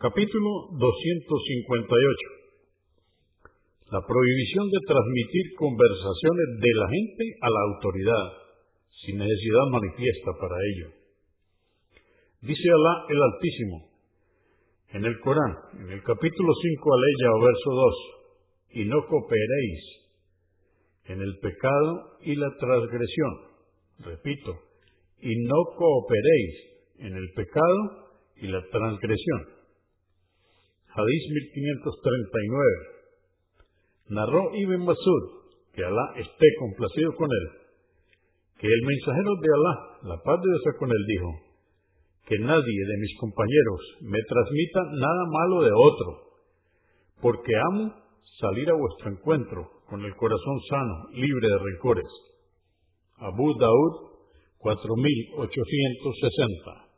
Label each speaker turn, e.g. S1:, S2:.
S1: Capítulo 258. La prohibición de transmitir conversaciones de la gente a la autoridad, sin necesidad manifiesta para ello. Dice Alá el Altísimo en el Corán, en el capítulo 5, aleya o verso 2, y no cooperéis en el pecado y la transgresión. Repito, y no cooperéis en el pecado y la transgresión. Hadís 1539. Narró Ibn Masud, que Alá esté complacido con él, que el mensajero de Alá, la paz de Dios con él, dijo, que nadie de mis compañeros me transmita nada malo de otro, porque amo salir a vuestro encuentro con el corazón sano, libre de rencores. Abu Daud 4860